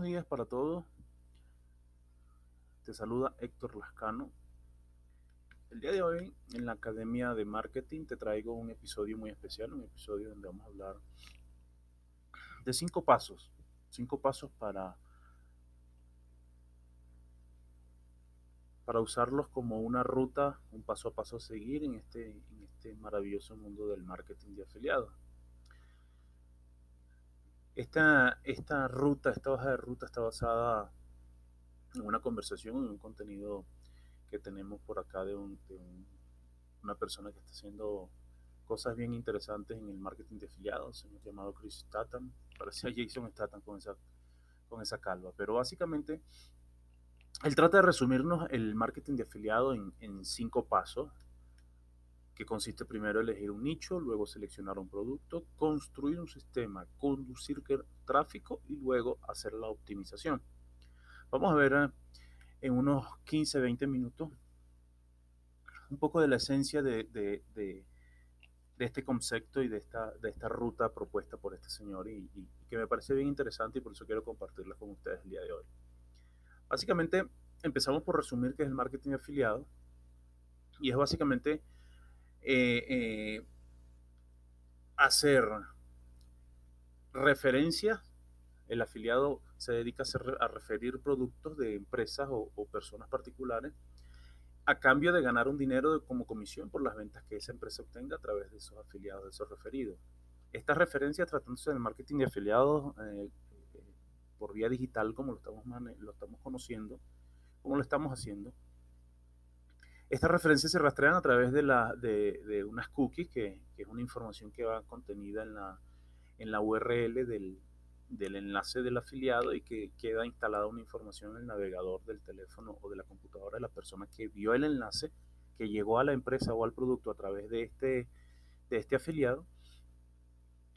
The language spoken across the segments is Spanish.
Buenos días para todos. Te saluda Héctor Lascano. El día de hoy en la Academia de Marketing te traigo un episodio muy especial, un episodio donde vamos a hablar de cinco pasos, cinco pasos para para usarlos como una ruta, un paso a paso a seguir en este, en este maravilloso mundo del marketing de afiliados. Esta, esta ruta, esta hoja de ruta está basada en una conversación, en un contenido que tenemos por acá de, una persona que está haciendo cosas bien interesantes en el marketing de afiliados, llamado Chris Statham, parece a Jason Statham con esa, con esa calva, pero básicamente él trata de resumirnos el marketing de afiliado en, en cinco pasos, que consiste primero en elegir un nicho, luego seleccionar un producto, construir un sistema, conducir tráfico y luego hacer la optimización. Vamos a ver eh, en unos 15, 20 minutos un poco de la esencia de, este concepto y de esta, de esta ruta propuesta por este señor y, y, que me parece bien interesante y por eso quiero compartirla con ustedes el día de hoy. Básicamente empezamos por resumir qué es el marketing afiliado y es básicamente eh, eh, hacer referencias. El afiliado se dedica a, referir productos de empresas o, personas particulares a cambio de ganar un dinero como comisión por las ventas que esa empresa obtenga a través de esos afiliados, de esos referidos. Estas referencias, tratándose del marketing de afiliados eh, por vía digital, como lo estamos, lo estamos conociendo, como lo estamos haciendo, estas referencias se rastrean a través de, unas cookies, que, es una información que va contenida en la, en la URL del, enlace del afiliado y que queda instalada una información en el navegador del teléfono o de la computadora de la persona que vio el enlace, que llegó a la empresa o al producto a través de este, de este afiliado.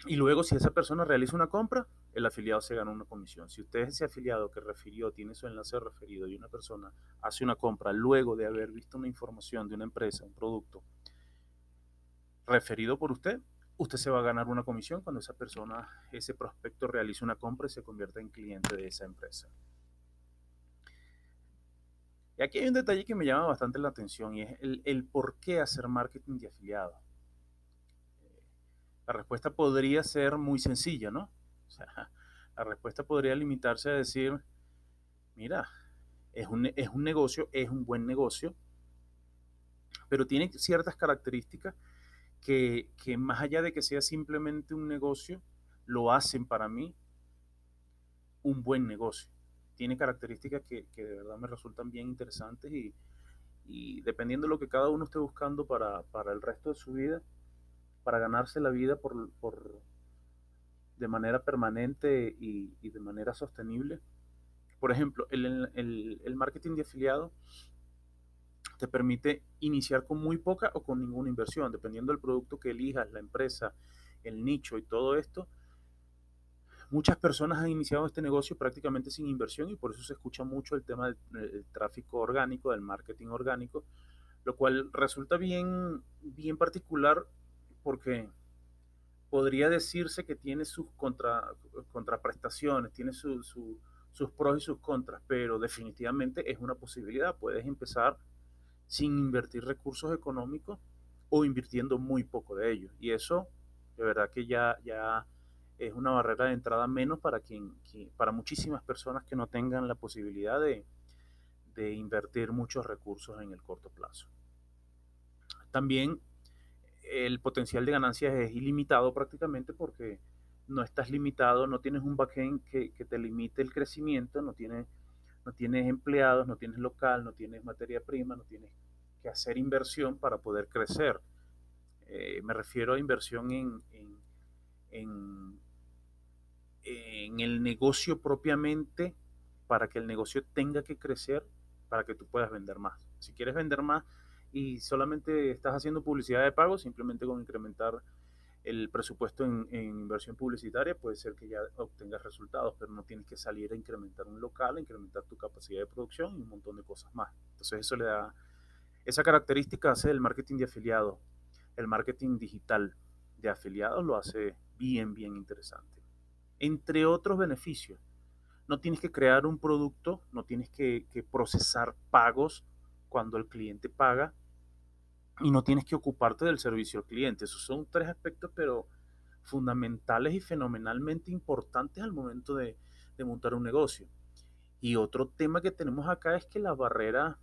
Y luego si esa persona realiza una compra, el afiliado se gana una comisión. Si usted es ese afiliado que refirió, tiene su enlace referido y una persona hace una compra luego de haber visto una información de una empresa, un producto referido por usted, usted se va a ganar una comisión cuando esa persona, ese prospecto realice una compra y se convierta en cliente de esa empresa. Y aquí hay un detalle que me llama bastante la atención y es el, el por qué hacer marketing de afiliado. La respuesta podría ser muy sencilla, ¿no? La respuesta podría limitarse a decir, mira, es un, es un negocio, es un buen negocio, pero tiene ciertas características que, más allá de que sea simplemente un negocio, lo hacen para mí un buen negocio. Tiene características que, de verdad me resultan bien interesantes y, dependiendo de lo que cada uno esté buscando para, el resto de su vida, para ganarse la vida por, de manera permanente y, de manera sostenible. Por ejemplo, el, marketing de afiliado te permite iniciar con muy poca o con ninguna inversión, dependiendo del producto que elijas, la empresa, el nicho y todo esto. Muchas personas han iniciado este negocio prácticamente sin inversión y por eso se escucha mucho el tema del, tráfico orgánico, del marketing orgánico, lo cual resulta bien, bien particular porque podría decirse que tiene sus contra, contraprestaciones, tiene sus pros y sus contras, pero definitivamente es una posibilidad. Puedes empezar sin invertir recursos económicos o invirtiendo muy poco de ellos. Y eso, de verdad que ya, es una barrera de entrada menos para, quien, para muchísimas personas que no tengan la posibilidad de invertir muchos recursos en el corto plazo. También el potencial de ganancias es ilimitado prácticamente porque no estás limitado, no tienes un backend que, que te limite el crecimiento, no tienes, no tienes empleados, no tienes local, no tienes materia prima, no tienes que hacer inversión para poder crecer. Eh, me refiero a inversión en, en, en, en el negocio propiamente para que el negocio tenga que crecer para que tú puedas vender más. Si quieres vender más, y solamente estás haciendo publicidad de pago, simplemente con incrementar el presupuesto en, inversión publicitaria, puede ser que ya obtengas resultados, pero no tienes que salir a incrementar un local, a incrementar tu capacidad de producción y un montón de cosas más. Entonces eso le da, esa característica hace el marketing de afiliados, el marketing digital de afiliados lo hace bien, bien interesante. Entre otros beneficios, no tienes que crear un producto, no tienes que, que procesar pagos cuando el cliente paga y no tienes que ocuparte del servicio al cliente. Esos son tres aspectos, pero fundamentales y fenomenalmente importantes al momento de, de montar un negocio. Y otro tema que tenemos acá es que las barreras,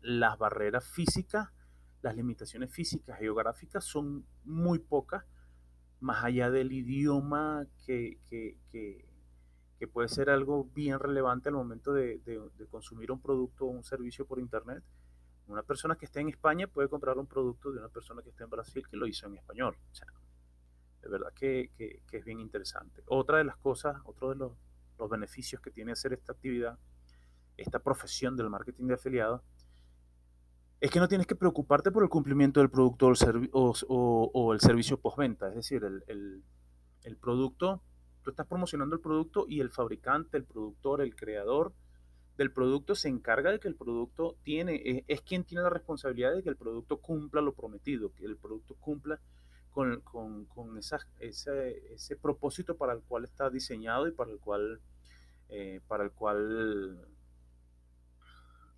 las barreras físicas, las limitaciones físicas, geográficas son muy pocas, más allá del idioma que, que, que, que puede ser algo bien relevante al momento de, de, de consumir un producto o un servicio por Internet. Una persona que esté en España puede comprar un producto de una persona que esté en Brasil que lo hizo en español. O sea, de verdad que, es bien interesante. Otra de las cosas, otro de los, beneficios que tiene hacer esta actividad, esta profesión del marketing de afiliados, es que no tienes que preocuparte por el cumplimiento del producto o el, servi o, el servicio postventa. Es decir, el, el, producto, tú estás promocionando el producto y el fabricante, el productor, el creador del producto se encarga de que el producto tiene, es, es quien tiene la responsabilidad de que el producto cumpla lo prometido, que el producto cumpla con, con, con esa, ese, ese, propósito para el cual está diseñado y para el cual, eh, para el, cual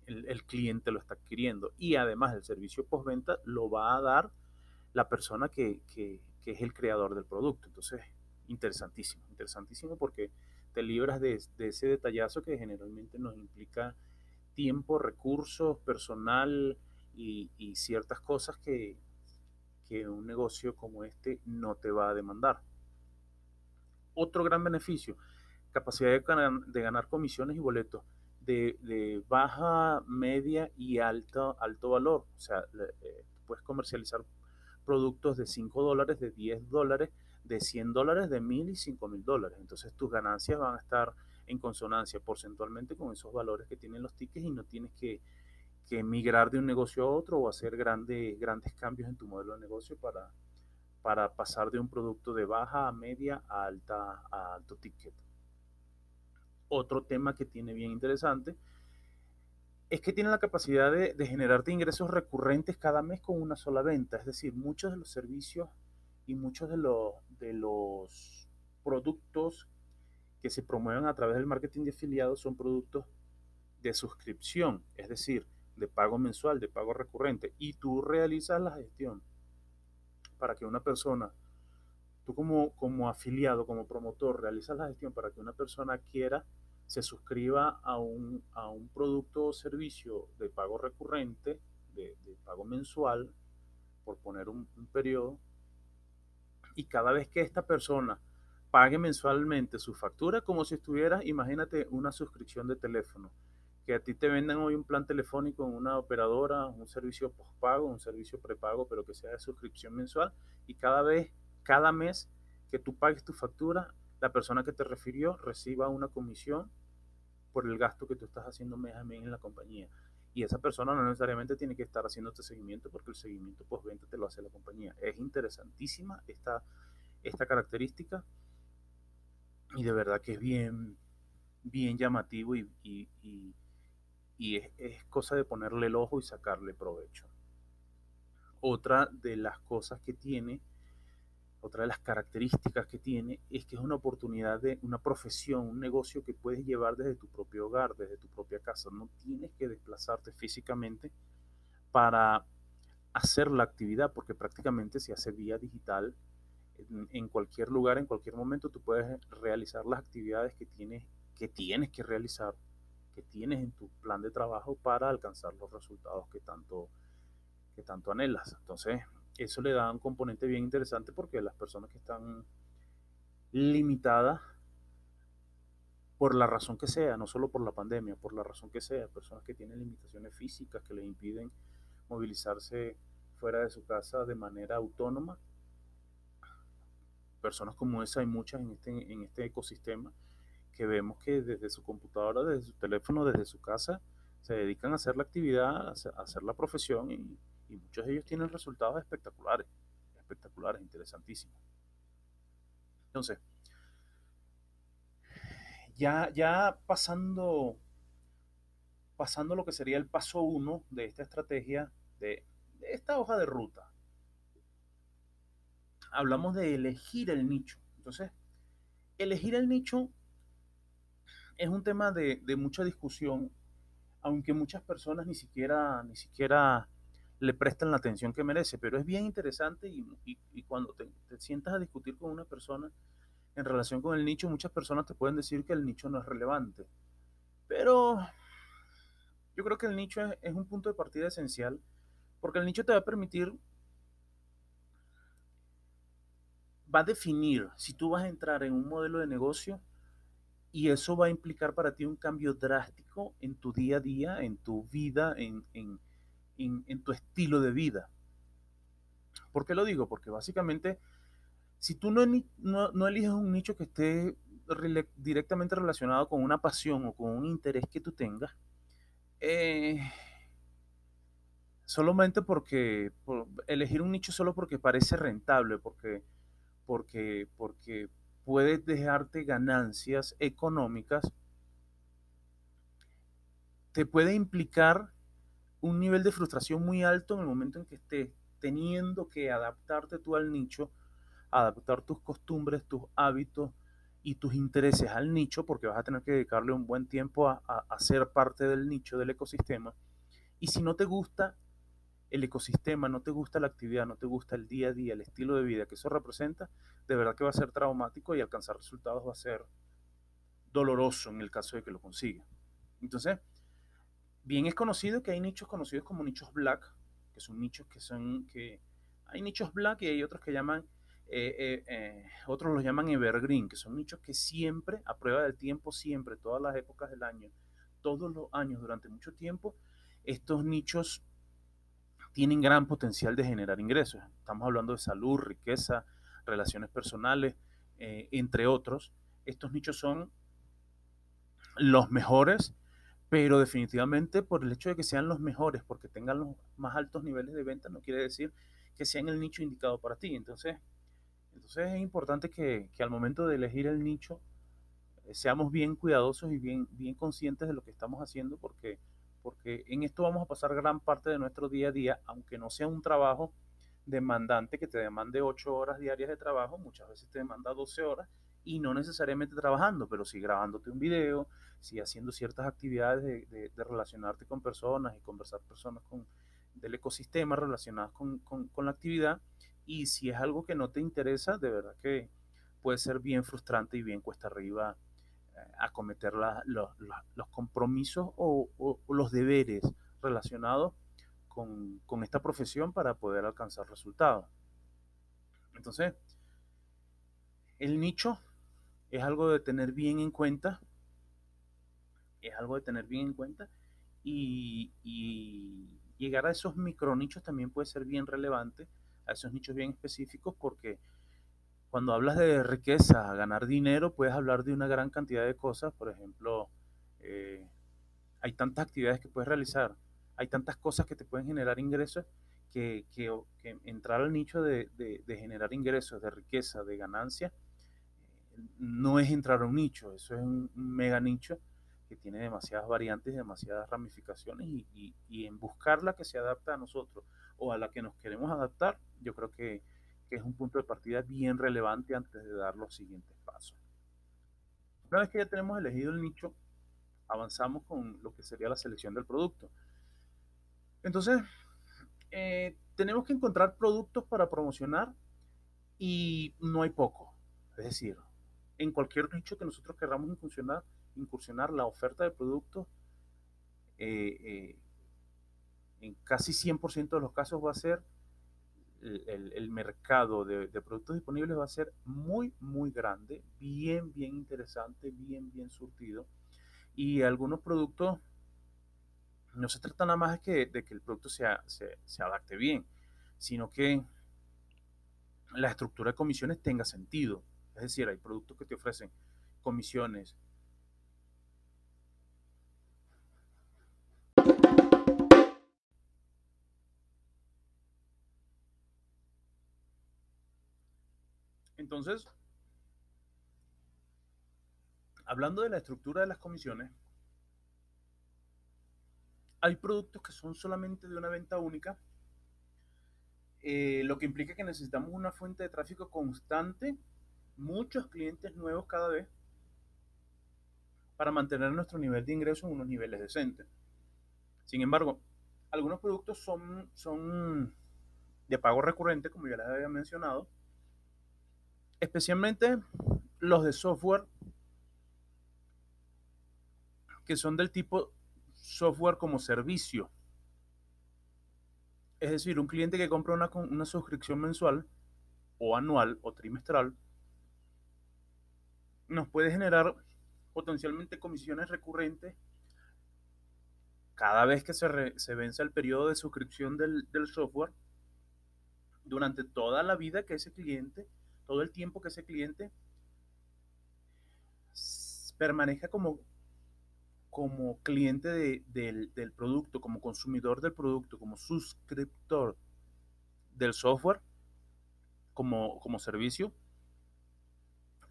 el, el, cliente lo está adquiriendo. Y además el servicio postventa lo va a dar la persona que, que, que, es el creador del producto. Entonces, interesantísimo, interesantísimo porque te libras de, ese detallazo que generalmente nos implica tiempo, recursos, personal y, ciertas cosas que, un negocio como este no te va a demandar. Otro gran beneficio, capacidad de ganar, comisiones y boletos de, de, baja, media y alto, alto valor. O sea, eh, puedes comercializar productos de 5 dólares, de 10 dólares, de 100 dólares, de 1000 y 5000 dólares. Entonces tus ganancias van a estar en consonancia porcentualmente con esos valores que tienen los tickets y no tienes que que migrar de un negocio a otro o hacer grandes grandes cambios en tu modelo de negocio para, para pasar de un producto de baja a media a, alta, a alto ticket. Otro tema que tiene bien interesante es que tiene la capacidad de, de, generarte ingresos recurrentes cada mes con una sola venta. Es decir, muchos de los servicios y muchos de los, de los productos que se promueven a través del marketing de afiliados son productos de suscripción. Es decir, de pago mensual, de pago recurrente, y tú realizas la gestión para que una persona, tú como, como afiliado, como promotor, realizas la gestión para que una persona quiera, se suscriba a un, a un producto o servicio de pago recurrente, de, pago mensual, por poner un, un periodo, y cada vez que esta persona pague mensualmente su factura, como si estuviera, imagínate, una suscripción de teléfono que a ti te vendan hoy un plan telefónico en una operadora, un servicio postpago, un servicio prepago, pero que sea de suscripción mensual y cada vez, cada mes que tú pagues tu factura, la persona que te refirió reciba una comisión por el gasto que tú estás haciendo mes a mes en la compañía. Y esa persona no necesariamente tiene que estar haciendo este seguimiento porque el seguimiento postventa te lo hace la compañía. Es interesantísima esta, esta característica y de verdad que es bien, bien llamativo y, y, y y es, es, cosa de ponerle el ojo y sacarle provecho. Otra de las cosas que tiene, otra de las características que tiene, es que es una oportunidad de una profesión, un negocio que puedes llevar desde tu propio hogar, desde tu propia casa. No tienes que desplazarte físicamente para hacer la actividad, porque prácticamente se hace vía digital. En, en cualquier lugar, en cualquier momento, tú puedes realizar las actividades que tienes que, tienes que realizar que tienes en tu plan de trabajo para alcanzar los resultados que tanto, que tanto anhelas. Entonces, eso le da un componente bien interesante porque las personas que están limitadas por la razón que sea, no solo por la pandemia, por la razón que sea, personas que tienen limitaciones físicas que les impiden movilizarse fuera de su casa de manera autónoma. Personas como esa hay muchas en este, en este ecosistema que vemos que desde su computadora, desde su teléfono, desde su casa, se dedican a hacer la actividad, a hacer la profesión y, y muchos de ellos tienen resultados espectaculares, espectaculares, interesantísimos. Entonces, ya, ya pasando, pasando lo que sería el paso uno de esta estrategia, de, esta hoja de ruta, hablamos de elegir el nicho. Entonces, elegir el nicho es un tema de, de, mucha discusión, aunque muchas personas ni siquiera, ni siquiera le prestan la atención que merece, pero es bien interesante y, cuando te, sientas a discutir con una persona en relación con el nicho, muchas personas te pueden decir que el nicho no es relevante, pero yo creo que el nicho es, es un punto de partida esencial porque el nicho te va a permitir va a definir si tú vas a entrar en un modelo de negocio y eso va a implicar para ti un cambio drástico en tu día a día, en tu vida, en, en, en, tu estilo de vida. ¿Por qué lo digo? Porque básicamente, si tú no, no, eliges un nicho que esté re directamente relacionado con una pasión o con un interés que tú tengas, eh, solamente porque por elegir un nicho solo porque parece rentable, porque porque, porque puedes dejarte ganancias económicas, te puede implicar un nivel de frustración muy alto en el momento en que estés teniendo que adaptarte tú al nicho, adaptar tus costumbres, tus hábitos y tus intereses al nicho, porque vas a tener que dedicarle un buen tiempo a, a, ser parte del nicho, del ecosistema. Y si no te gusta, el ecosistema, no te gusta la actividad, no te gusta el día a día, el estilo de vida que eso representa, de verdad que va a ser traumático y alcanzar resultados va a ser doloroso en el caso de que lo consiga. Entonces, bien es conocido que hay nichos conocidos como nichos black, que son nichos que son, que hay nichos black y hay otros que llaman, eh, eh, eh, otros los llaman evergreen, que son nichos que siempre, a prueba del tiempo, siempre, todas las épocas del año, todos los años, durante mucho tiempo, estos nichos tienen gran potencial de generar ingresos. Estamos hablando de salud, riqueza, relaciones personales, entre otros. Estos nichos son los mejores, pero definitivamente por el hecho de que sean los mejores, porque tengan los más altos niveles de venta, no quiere decir que sean el nicho indicado para ti. Entonces, entonces es importante que, que al momento de elegir el nicho eh, seamos bien cuidadosos y bien, bien conscientes de lo que estamos haciendo, porque porque en esto vamos a pasar gran parte de nuestro día a día, aunque no sea un trabajo demandante que te demande 8 horas diarias de trabajo, muchas veces te demanda 12 horas y no necesariamente trabajando, pero sí grabándote un video, sí haciendo ciertas actividades de, relacionarte con personas y conversar personas con, del ecosistema relacionadas con, con, con la actividad. Y si es algo que no te interesa, de verdad que puede ser bien frustrante y bien cuesta arriba acometer la, los, compromisos o, o, o, los deberes relacionados con, con, esta profesión para poder alcanzar resultados. Entonces, el nicho es algo de tener bien en cuenta, es algo de tener bien en cuenta y, llegar a esos micronichos también puede ser bien relevante, a esos nichos bien específicos porque cuando hablas de riqueza, ganar dinero, puedes hablar de una gran cantidad de cosas. Por ejemplo, eh, hay tantas actividades que puedes realizar, hay tantas cosas que te pueden generar ingresos que, entrar al nicho de, generar ingresos, de riqueza, de ganancia, no es entrar a un nicho, eso es un, mega nicho que tiene demasiadas variantes, demasiadas ramificaciones y, en buscar la que se adapta a nosotros o a la que nos queremos adaptar, yo creo que que es un punto de partida bien relevante antes de dar los siguientes pasos. Una vez que ya tenemos elegido el nicho, avanzamos con lo que sería la selección del producto. Entonces, eh, tenemos que encontrar productos para promocionar y no hay poco. Es decir, en cualquier nicho que nosotros queramos incursionar, incursionar la oferta de productos, eh, eh, en casi 100% de los casos va a ser el, mercado de, productos disponibles va a ser muy, muy grande, bien, bien interesante, bien, bien surtido. Y algunos productos no se trata nada más de que, de que el producto se, se adapte bien, sino que la estructura de comisiones tenga sentido. Es decir, hay productos que te ofrecen comisiones. Entonces, hablando de la estructura de las comisiones, hay productos que son solamente de una venta única, eh, lo que implica que necesitamos una fuente de tráfico constante, muchos clientes nuevos cada vez, para mantener nuestro nivel de ingreso en unos niveles decentes. Sin embargo, algunos productos son, son de pago recurrente, como ya les había mencionado, especialmente los de software que son del tipo software como servicio. Es decir, un cliente que compra una, una suscripción mensual o anual o trimestral nos puede generar potencialmente comisiones recurrentes cada vez que se, vence el periodo de suscripción del, del, software durante toda la vida que ese cliente, todo el tiempo que ese cliente permanezca como, como cliente de, del, del producto, como consumidor del producto, como suscriptor del software, como, como servicio,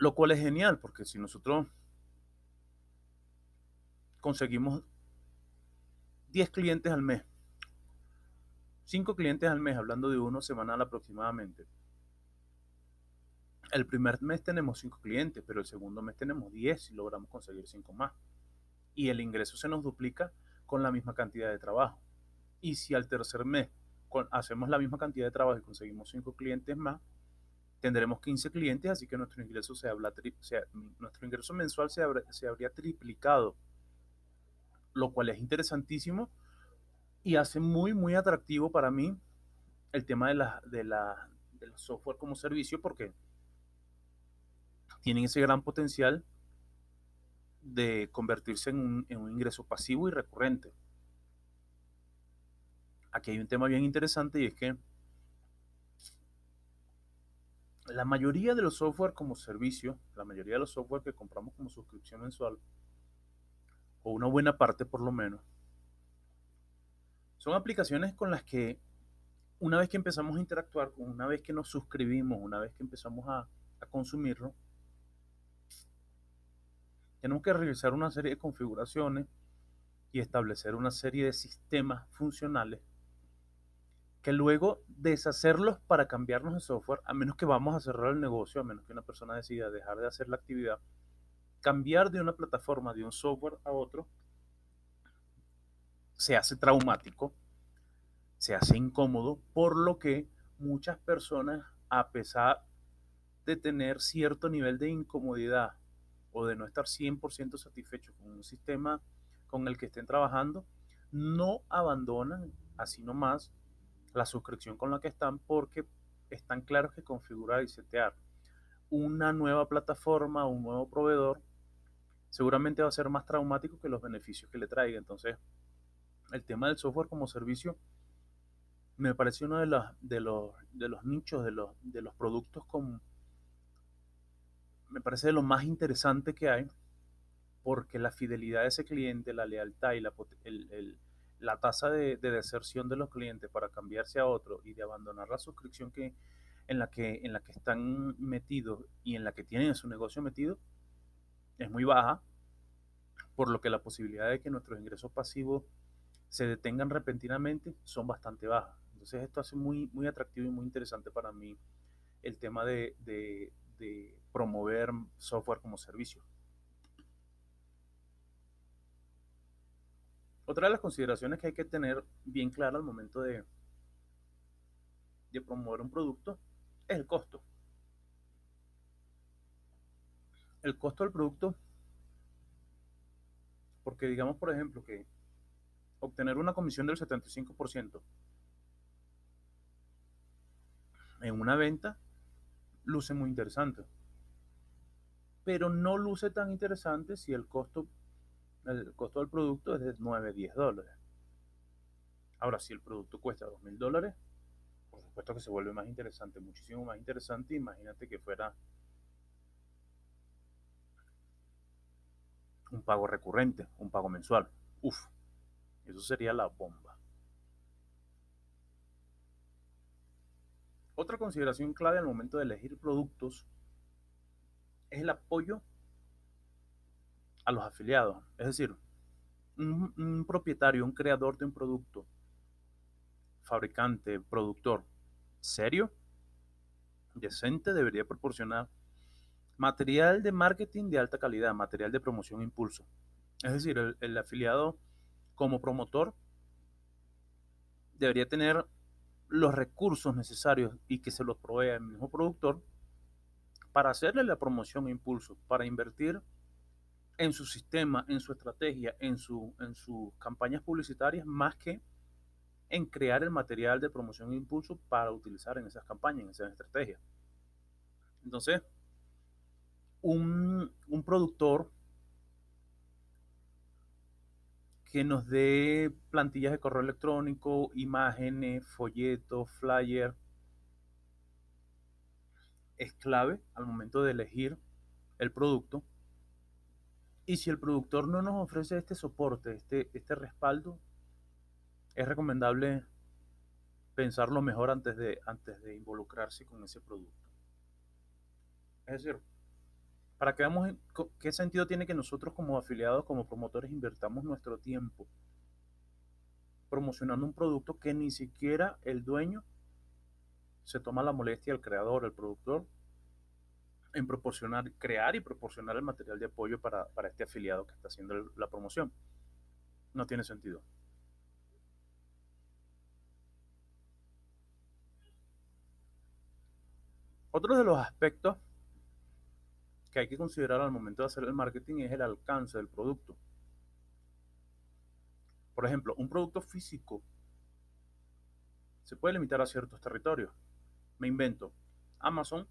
lo cual es genial, porque si nosotros conseguimos 10 clientes al mes, 5 clientes al mes, hablando de uno semanal aproximadamente. El primer mes tenemos 5 clientes, pero el segundo mes tenemos 10 y logramos conseguir 5 más. Y el ingreso se nos duplica con la misma cantidad de trabajo. Y si al tercer mes hacemos la misma cantidad de trabajo y conseguimos 5 clientes más, tendremos 15 clientes, así que nuestro ingreso, se habla, nuestro ingreso mensual se, se habría triplicado lo cual es interesantísimo y hace muy, muy atractivo para mí el tema de la, de la, del software como servicio porque tienen ese gran potencial de convertirse en un, en un ingreso pasivo y recurrente. Aquí hay un tema bien interesante y es que la mayoría de los software como servicio, la mayoría de los software que compramos como suscripción mensual, o una buena parte por lo menos, son aplicaciones con las que una vez que empezamos a interactuar, una vez que nos suscribimos, una vez que empezamos a, consumirlo, tenemos que realizar una serie de configuraciones y establecer una serie de sistemas funcionales que luego deshacerlos para cambiarnos de software, a menos que vamos a cerrar el negocio, a menos que una persona decida dejar de hacer la actividad, cambiar de una plataforma, de un software a otro, se hace traumático, se hace incómodo, por lo que muchas personas, a pesar de tener cierto nivel de incomodidad o de no estar 100% satisfechos con un sistema con el que estén trabajando, no abandonan así nomás la suscripción con la que están porque están claros que configurar y setear una nueva plataforma, un nuevo proveedor, seguramente va a ser más traumático que los beneficios que le traiga. Entonces, el tema del software como servicio me parece uno de los, de los, de los nichos, de los, de los productos con... Me parece de lo más interesante que hay, porque la fidelidad de ese cliente, la lealtad y la, el, la tasa de, de, deserción de los clientes para cambiarse a otro y de abandonar la suscripción que, en, la que, en la que están metidos y en la que tienen su negocio metido, es muy baja, por lo que la posibilidad de que nuestros ingresos pasivos se detengan repentinamente son bastante bajas. Entonces esto hace muy, muy atractivo y muy interesante para mí el tema de promover software como servicio. Otra de las consideraciones que hay que tener bien clara al momento de, de promover un producto es el costo. el costo del producto, porque digamos, por ejemplo, que obtener una comisión del 75% en una venta luce muy interesante, pero no luce tan interesante si el costo, el costo del producto es de 9, 10 dólares. Ahora, si el producto cuesta 2 mil dólares, por supuesto que se vuelve más interesante, muchísimo más interesante. Imagínate que fuera un pago recurrente, un pago mensual. Uf, eso sería la bomba. Otra consideración clave al momento de elegir productos es el apoyo a los afiliados. Es decir, un, propietario, un creador de un producto, fabricante, productor, serio, decente, debería proporcionar material de marketing de alta calidad, material de promoción e impulso. Es decir, el, el afiliado como promotor debería tener los recursos necesarios y que se los provea el mismo productor para hacerle la promoción e impulso, para invertir en su sistema, en su estrategia, en, su, en sus campañas publicitarias, más que en crear el material de promoción e impulso para utilizar en esas campañas, en esas estrategias. Entonces, un, un productor que nos dé plantillas de correo electrónico, imágenes, folletos, flyer, es clave al momento de elegir el producto. Y si el productor no nos ofrece este soporte, este, este respaldo, es recomendable pensarlo mejor antes de, antes de involucrarse con ese producto. Es decir, para que veamos qué sentido tiene que nosotros como afiliados, como promotores, invertamos nuestro tiempo promocionando un producto que ni siquiera el dueño se toma la molestia, el creador, el productor, en proporcionar, crear y proporcionar el material de apoyo para, para este afiliado que está haciendo la promoción. No tiene sentido. Otro de los aspectos que hay que considerar al momento de hacer el marketing es el alcance del producto. Por ejemplo, un producto físico se puede limitar a ciertos territorios. Me invento. Amazon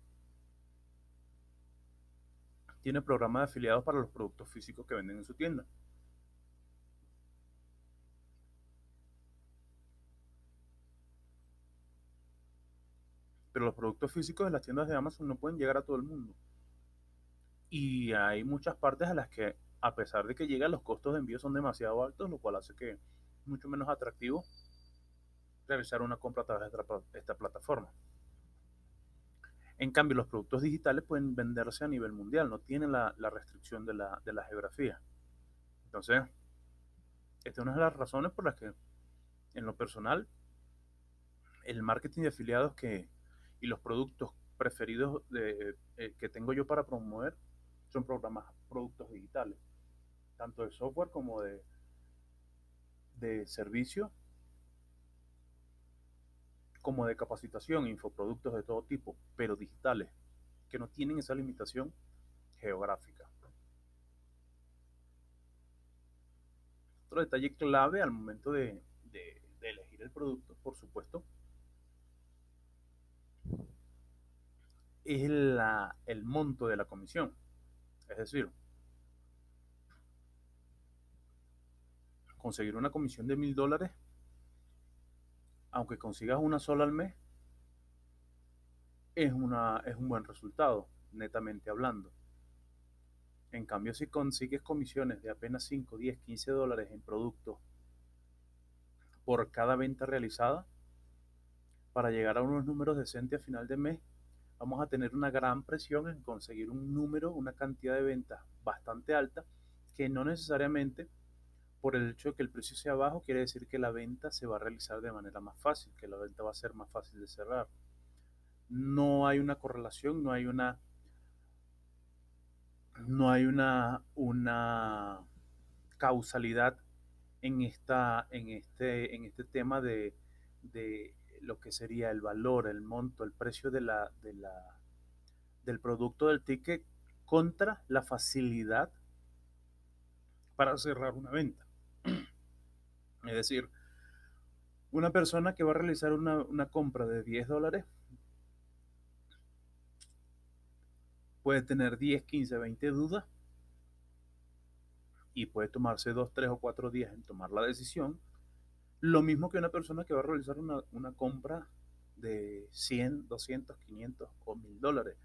tiene programas de afiliados para los productos físicos que venden en su tienda. Pero los productos físicos de las tiendas de Amazon no pueden llegar a todo el mundo. Y hay muchas partes a las que, a pesar de que llegan, los costos de envío son demasiado altos, lo cual hace que mucho menos atractivo realizar una compra a través de esta plataforma. En cambio, los productos digitales pueden venderse a nivel mundial, no tienen la, restricción de la, geografía. Entonces, esta es una de las razones por las que, en lo personal, el marketing de afiliados que, y los productos preferidos eh, que tengo yo para promover son programas, productos digitales, tanto de software como de, de servicio, como de capacitación, infoproductos de todo tipo, pero digitales, que no tienen esa limitación geográfica. Otro detalle clave al momento de, elegir el producto, por supuesto, es el monto de la comisión. Es decir, conseguir una comisión de mil dólares, aunque consigas una sola al mes, es, una, es un buen resultado, netamente hablando. En cambio, si consigues comisiones de apenas 5, 10, 15 dólares en productos por cada venta realizada, para llegar a unos números decentes a final de mes, vamos a tener una gran presión en conseguir un número, una cantidad de ventas bastante alta, que no necesariamente por el hecho de que el precio sea bajo quiere decir que la venta se va a realizar de manera más fácil, que la venta va a ser más fácil de cerrar. No hay una correlación, no hay una no hay una, una causalidad en, esta, en, este, en este tema de, de lo que sería el valor, el monto, el precio de la, de la, del producto del ticket contra la facilidad para cerrar una venta. Es decir, una persona que va a realizar una, una compra de 10 dólares puede tener 10, 15, 20 dudas y puede tomarse 2, 3 o 4 días en tomar la decisión lo mismo que una persona que va a realizar una, compra de 100, 200, 500 o 1000 dólares.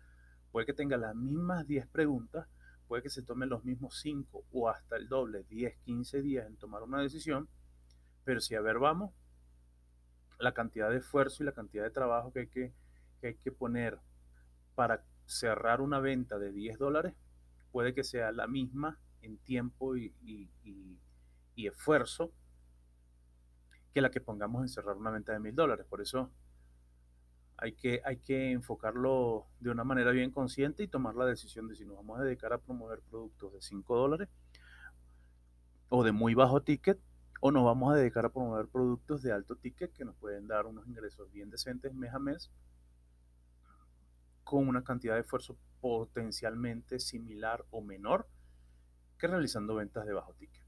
Puede que tenga las mismas 10 preguntas, puede que se tome los mismos 5 o hasta el doble, 10, 15 días en tomar una decisión, pero si a ver vamos, la cantidad de esfuerzo y la cantidad de trabajo que hay que, hay que poner para cerrar una venta de 10 dólares puede que sea la misma en tiempo y, y esfuerzo que la que pongamos en cerrar una venta de mil dólares. Por eso hay que, hay que enfocarlo de una manera bien consciente y tomar la decisión de si nos vamos a dedicar a promover productos de 5 dólares o de muy bajo ticket o nos vamos a dedicar a promover productos de alto ticket que nos pueden dar unos ingresos bien decentes mes a mes con una cantidad de esfuerzo potencialmente similar o menor que realizando ventas de bajo ticket.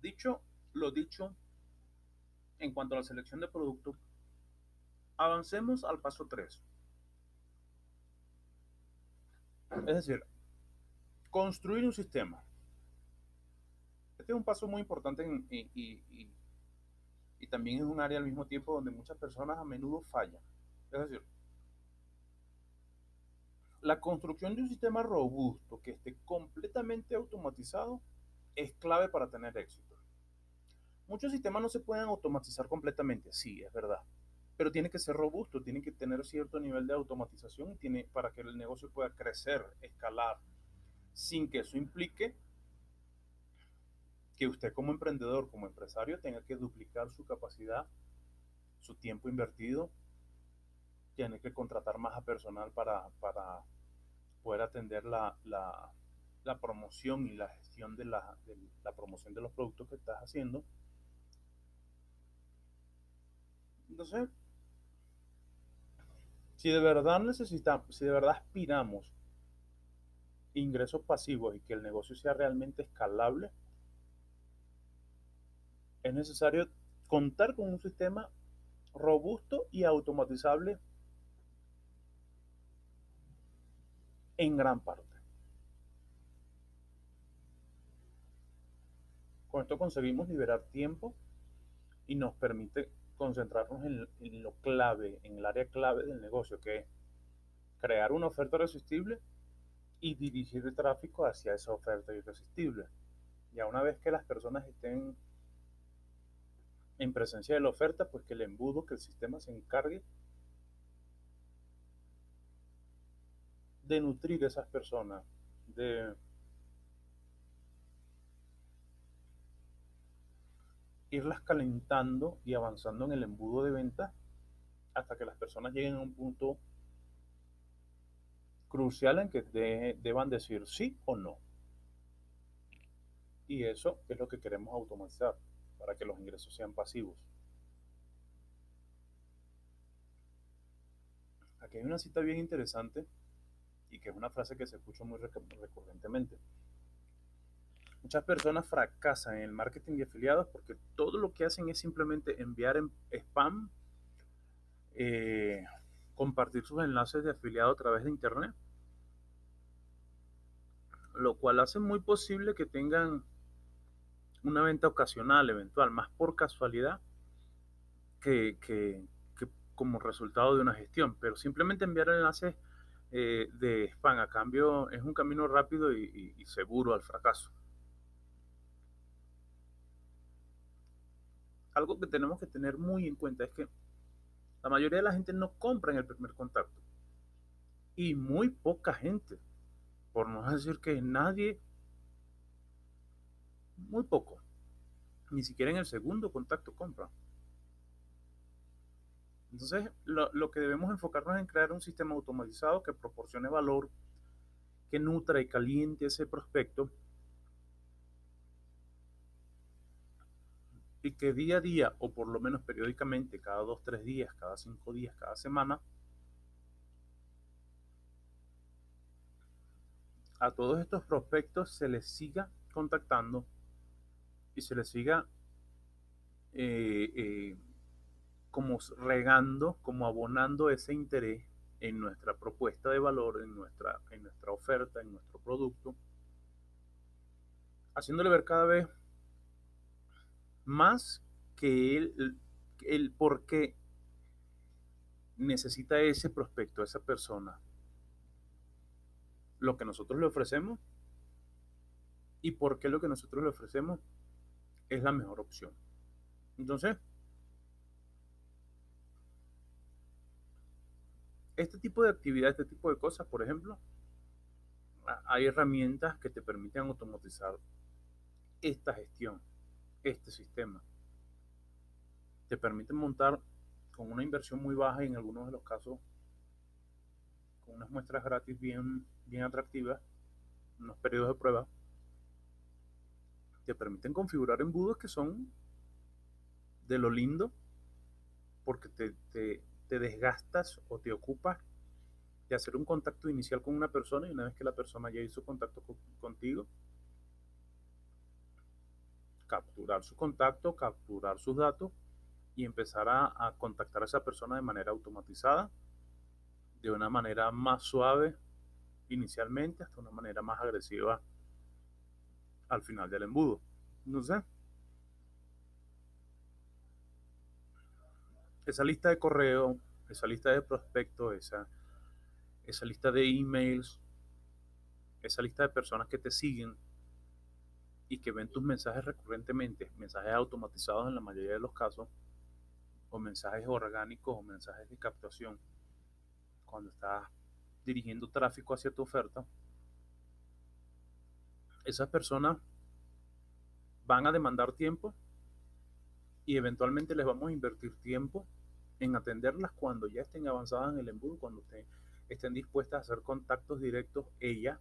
Dicho lo dicho, en cuanto a la selección de productos, avancemos al paso 3. Es decir, construir un sistema. Este es un paso muy importante y, también es un área al mismo tiempo donde muchas personas a menudo fallan. Es decir, la construcción de un sistema robusto que esté completamente automatizado es clave para tener éxito. Muchos sistemas no se pueden automatizar completamente, sí, es verdad, pero tiene que ser robusto, tiene que tener cierto nivel de automatización tiene para que el negocio pueda crecer, escalar, sin que eso implique que usted como emprendedor, como empresario, tenga que duplicar su capacidad, su tiempo invertido, tiene que contratar más a personal para, para poder atender la, la, promoción y la gestión de de la promoción de los productos que estás haciendo. Entonces, si de verdad necesitamos, si de verdad aspiramos ingresos pasivos y que el negocio sea realmente escalable, es necesario contar con un sistema robusto y automatizable en gran parte. Con esto conseguimos liberar tiempo y nos permite concentrarnos en, lo clave, en el área clave del negocio, que es crear una oferta irresistible y dirigir el tráfico hacia esa oferta irresistible. Ya una vez que las personas estén en presencia de la oferta, pues que el embudo, que el sistema se encargue de nutrir a esas personas, de irlas calentando y avanzando en el embudo de venta hasta que las personas lleguen a un punto crucial en que deban decir sí o no. Y eso es lo que queremos automatizar para que los ingresos sean pasivos. Aquí hay una cita bien interesante y que es una frase que se escucha muy recurrentemente. Muchas personas fracasan en el marketing de afiliados porque todo lo que hacen es simplemente enviar en spam, eh, compartir sus enlaces de afiliado a través de internet, lo cual hace muy posible que tengan una venta ocasional, eventual, más por casualidad que, como resultado de una gestión, pero simplemente enviar enlaces eh, de spam a cambio es un camino rápido y seguro al fracaso. Algo que tenemos que tener muy en cuenta es que la mayoría de la gente no compra en el primer contacto. Y muy poca gente, por no decir que nadie, muy poco, ni siquiera en el segundo contacto compra. Entonces, lo, que debemos enfocarnos es en crear un sistema automatizado que proporcione valor, que nutra y caliente ese prospecto y que día a día, o por lo menos periódicamente, cada dos, tres días, cada cinco días, cada semana, a todos estos prospectos se les siga contactando y se les siga eh, eh, como regando, como abonando ese interés en nuestra propuesta de valor, en nuestra, en nuestra oferta, en nuestro producto, haciéndole ver cada vez más que el, por qué necesita ese prospecto, esa persona, lo que nosotros le ofrecemos y por qué lo que nosotros le ofrecemos es la mejor opción. Entonces, este tipo de actividad, este tipo de cosas, por ejemplo, hay herramientas que te permiten automatizar esta gestión, este sistema. Te permiten montar con una inversión muy baja y en algunos de los casos con unas muestras gratis bien, bien atractivas, unos periodos de prueba, te permiten configurar embudos que son de lo lindo porque te, te desgastas o te ocupas de hacer un contacto inicial con una persona y una vez que la persona ya hizo contacto contigo, capturar su contacto, capturar sus datos y empezar a, contactar a esa persona de manera automatizada, de una manera más suave inicialmente hasta una manera más agresiva al final del embudo. No sé. Esa lista de correo, esa lista de prospectos, esa, esa lista de emails, esa lista de personas que te siguen y que ven tus mensajes recurrentemente, mensajes automatizados en la mayoría de los casos, o mensajes orgánicos o mensajes de captación, cuando estás dirigiendo tráfico hacia tu oferta, esas personas van a demandar tiempo y eventualmente les vamos a invertir tiempo en atenderlas cuando ya estén avanzadas en el embudo, cuando estén dispuestas a hacer contactos directos, ella,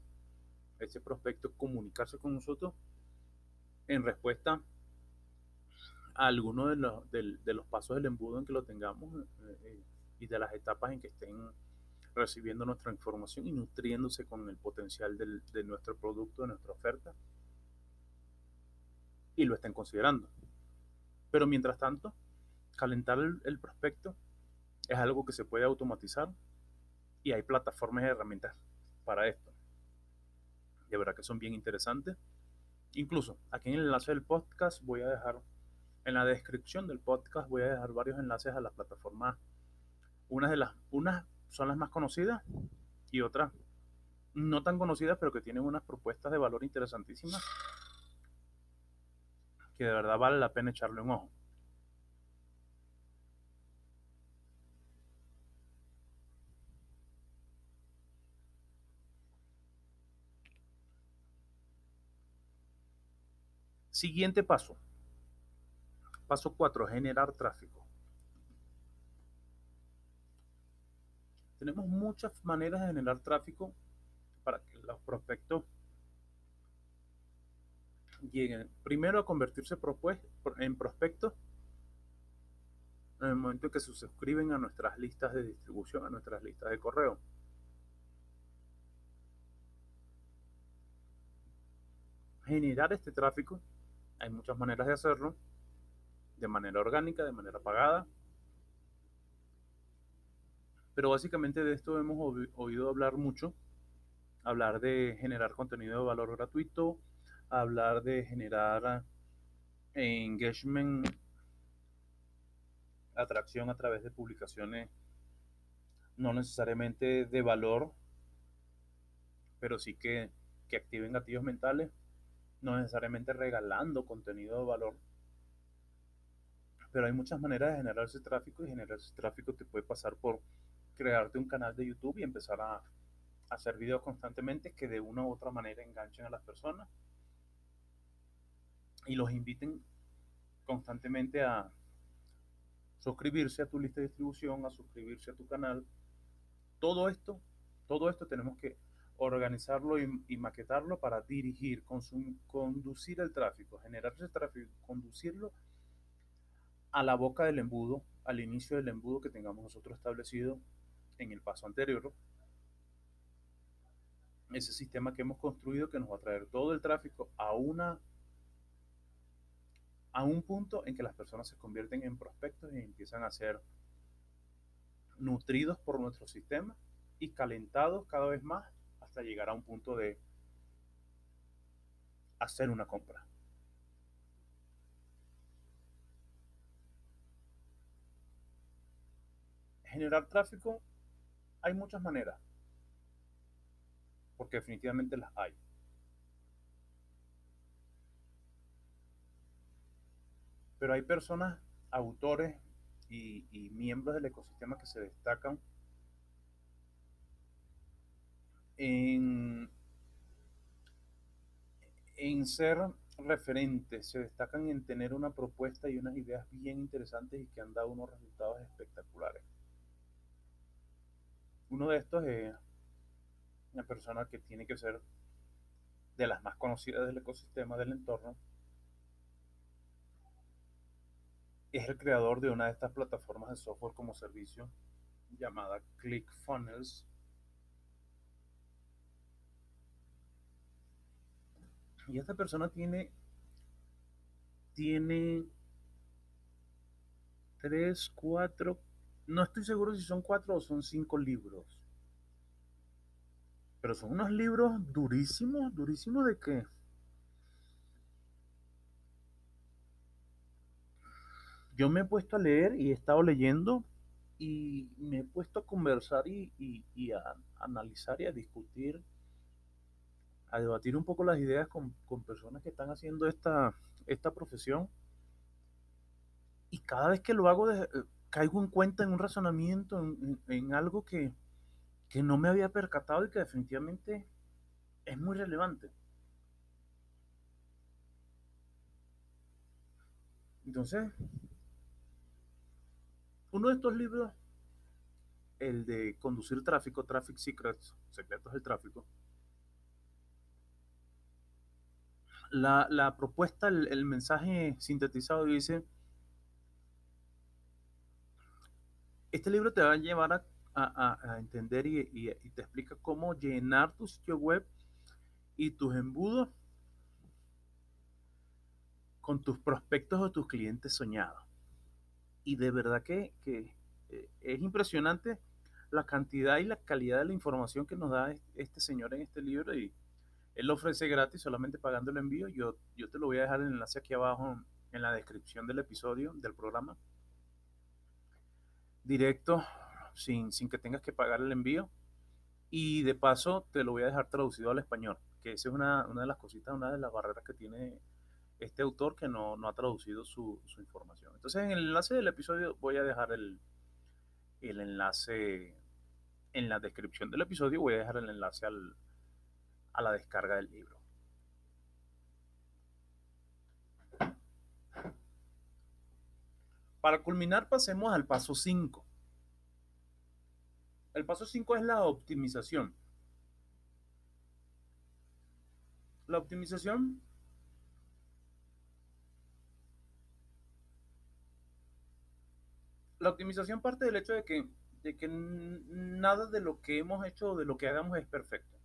ese prospecto, comunicarse con nosotros en respuesta a alguno de los, de, los pasos del embudo en que lo tengamos eh, eh, y de las etapas en que estén recibiendo nuestra información y nutriéndose con el potencial de nuestro producto, de nuestra oferta, y lo estén considerando. Pero mientras tanto, calentar el, prospecto es algo que se puede automatizar y hay plataformas y herramientas para esto. De verdad que son bien interesantes. Incluso aquí en el enlace del podcast voy a dejar, en la descripción del podcast voy a dejar varios enlaces a las plataformas. Unas de las, unas son las más conocidas y otras no tan conocidas, pero que tienen unas propuestas de valor interesantísimas que de verdad vale la pena echarle un ojo. Siguiente paso. Paso 4, generar tráfico. Tenemos muchas maneras de generar tráfico para que los prospectos lleguen primero a convertirse en prospectos en el momento en que se suscriben a nuestras listas de distribución, a nuestras listas de correo. Generar este tráfico hay muchas maneras de hacerlo, de manera orgánica, de manera pagada. Pero básicamente de esto hemos oído hablar mucho. Hablar de generar contenido de valor gratuito, hablar de generar engagement, atracción a través de publicaciones no necesariamente de valor, pero sí que, que activen gatillos mentales no necesariamente regalando contenido de valor. Pero hay muchas maneras de generar ese tráfico y generar ese tráfico te puede pasar por crearte un canal de YouTube y empezar a, hacer videos constantemente que de una u otra manera enganchen a las personas y los inviten constantemente a suscribirse a tu lista de distribución, a suscribirse a tu canal. Todo esto, todo esto tenemos que organizarlo y, maquetarlo para dirigir, conducir el tráfico, generar ese tráfico, conducirlo a la boca del embudo, al inicio del embudo que tengamos nosotros establecido en el paso anterior. Ese sistema que hemos construido que nos va a traer todo el tráfico a una a un punto en que las personas se convierten en prospectos y empiezan a ser nutridos por nuestro sistema y calentados cada vez más hasta llegar a un punto de hacer una compra. Generar tráfico, hay muchas maneras, porque definitivamente las hay. Pero hay personas, autores y, y miembros del ecosistema que se destacan en ser referentes, se destacan en tener una propuesta y unas ideas bien interesantes y que han dado unos resultados espectaculares. Uno de estos es una persona que tiene que ser de las más conocidas del ecosistema del entorno. Es el creador de una de estas plataformas de software como servicio llamada ClickFunnels. Y esta persona tiene, tiene tres, cuatro, no estoy seguro si son cuatro o son cinco libros. Pero son unos libros durísimos, durísimos de que yo me he puesto a leer y he estado leyendo y me he puesto a conversar y, a, analizar y a discutir, a debatir un poco las ideas con, personas que están haciendo esta, esta profesión. Y cada vez que lo hago, eh, caigo en cuenta en un razonamiento, en, algo que, que no me había percatado y que definitivamente es muy relevante. Entonces, uno de estos libros, el de conducir tráfico, Traffic Secrets, secretos del tráfico, la, propuesta, el, mensaje sintetizado dice, este libro te va a llevar a, entender y, y, te explica cómo llenar tu sitio web y tus embudos con tus prospectos o tus clientes soñados y de verdad que, eh, es impresionante la cantidad y la calidad de la información que nos da este señor en este libro y él lo ofrece gratis solamente pagando el envío. Yo, yo te lo voy a dejar el enlace aquí abajo en la descripción del episodio, del programa. Directo, sin, sin que tengas que pagar el envío. Y de paso te lo voy a dejar traducido al español, que esa es una, una de las cositas, una de las barreras que tiene este autor que no, ha traducido su, información. Entonces en el enlace del episodio voy a dejar el, el enlace en la descripción del episodio, voy a dejar el enlace al, a la descarga del libro. Para culminar, pasemos al paso 5. El paso 5 es la optimización. La optimización la optimización parte del hecho de que, de que nada de lo que hemos hecho o de lo que hagamos es perfecto.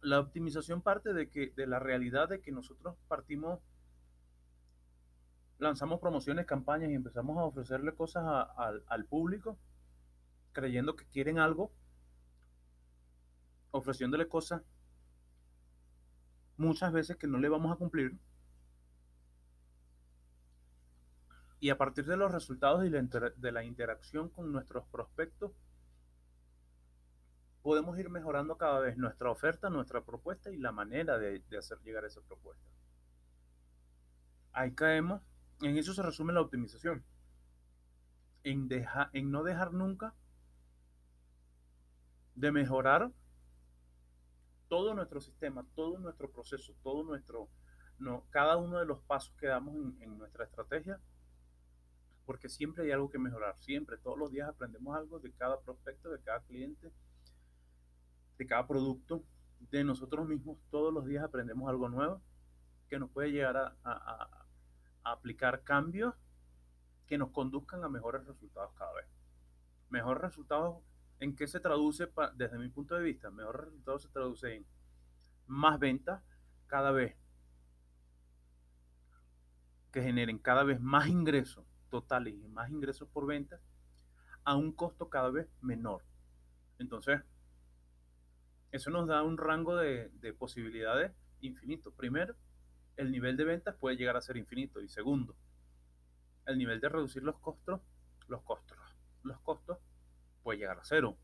La optimización parte de que de la realidad de que nosotros partimos, lanzamos promociones, campañas y empezamos a ofrecerle cosas al público, creyendo que quieren algo, ofreciéndole cosas muchas veces que no le vamos a cumplir. Y a partir de los resultados y de la interacción con nuestros prospectos, podemos ir mejorando cada vez nuestra oferta, nuestra propuesta y la manera de, hacer llegar esa propuesta. Ahí caemos, en eso se resume la optimización. En, en no dejar nunca de mejorar todo nuestro sistema, todo nuestro proceso, todo nuestro, no, cada uno de los pasos que damos en nuestra estrategia porque siempre hay algo que mejorar, siempre, todos los días aprendemos algo de cada prospecto, de cada cliente, de cada producto, de nosotros mismos, todos los días aprendemos algo nuevo que nos puede llegar a, aplicar cambios que nos conduzcan a mejores resultados cada vez. Mejores resultados, ¿en qué se traduce desde mi punto de vista? Mejores resultados se traduce en más ventas cada vez que generen cada vez más ingresos totales y más ingresos por venta a un costo cada vez menor. Entonces, eso nos da un rango de, posibilidades infinito. Primero, el nivel de ventas puede llegar a ser infinito. Y segundo, el nivel de reducir los costos, los costos, los costos puede llegar a cero.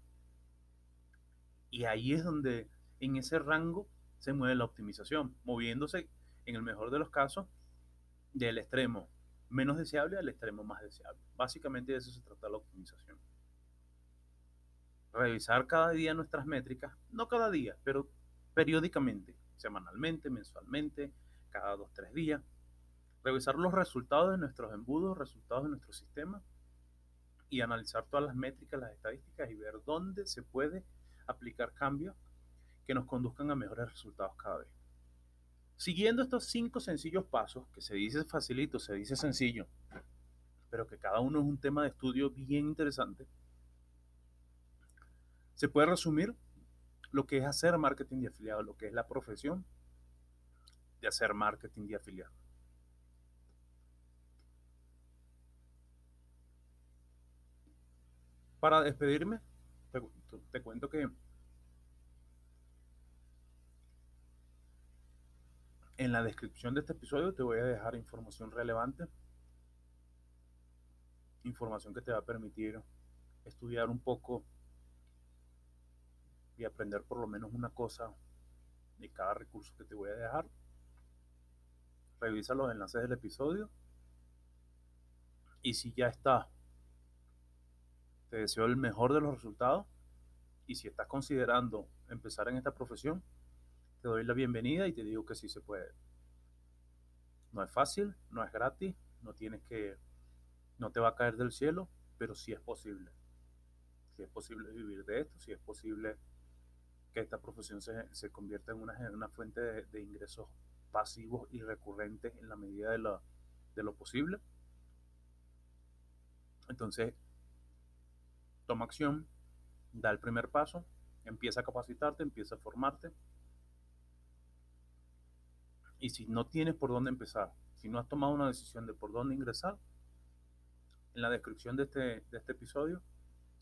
Y ahí es donde en ese rango se mueve la optimización, moviéndose en el mejor de los casos del extremo menos deseable al extremo más deseable. Básicamente de eso se trata la optimización. Revisar cada día nuestras métricas, no cada día, pero periódicamente, semanalmente, mensualmente, cada dos, tres días, revisar los resultados de nuestros embudos, resultados de nuestro sistema y analizar todas las métricas, las estadísticas y ver dónde se puede aplicar cambios que nos conduzcan a mejores resultados cada vez. Siguiendo estos cinco sencillos pasos, que se dice facilito, se dice sencillo, pero que cada uno es un tema de estudio bien interesante, se puede resumir lo que es hacer marketing de afiliado, lo que es la profesión de hacer marketing de afiliado. Para despedirme, te, te cuento que en la descripción de este episodio te voy a dejar información relevante, información que te va a permitir estudiar un poco y aprender por lo menos una cosa de cada recurso que te voy a dejar. Revisa los enlaces del episodio. Y si ya está, te deseo el mejor de los resultados. Y si estás considerando empezar en esta profesión, te doy la bienvenida y te digo que sí se puede. No es fácil, no es gratis, no tienes que, no te va a caer del cielo, pero sí es posible. Si es posible vivir de esto, si es posible que esta profesión se, se convierta en una, una fuente de, ingresos pasivos y recurrentes en la medida de lo, de lo posible. Entonces, toma acción, da el primer paso, empieza a capacitarte, empieza a formarte. Y si no tienes por dónde empezar, si no has tomado una decisión de por dónde ingresar, en la descripción de este, de este episodio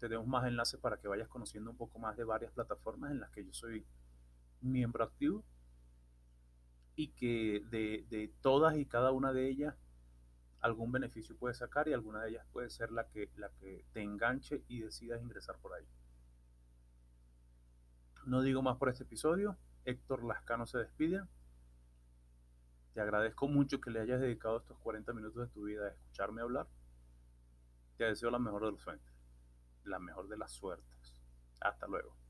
tenemos más enlaces para que vayas conociendo un poco más de varias plataformas en las que yo soy miembro activo y que de, todas y cada una de ellas algún beneficio puedes sacar y alguna de ellas puede ser la que, la que te enganche y decidas ingresar por ahí. No digo más por este episodio. Héctor Lascano se despide. Te agradezco mucho que le hayas dedicado estos 40 minutos de tu vida a escucharme hablar. Te deseo la mejor de los sueños la mejor de las suertes. Hasta luego.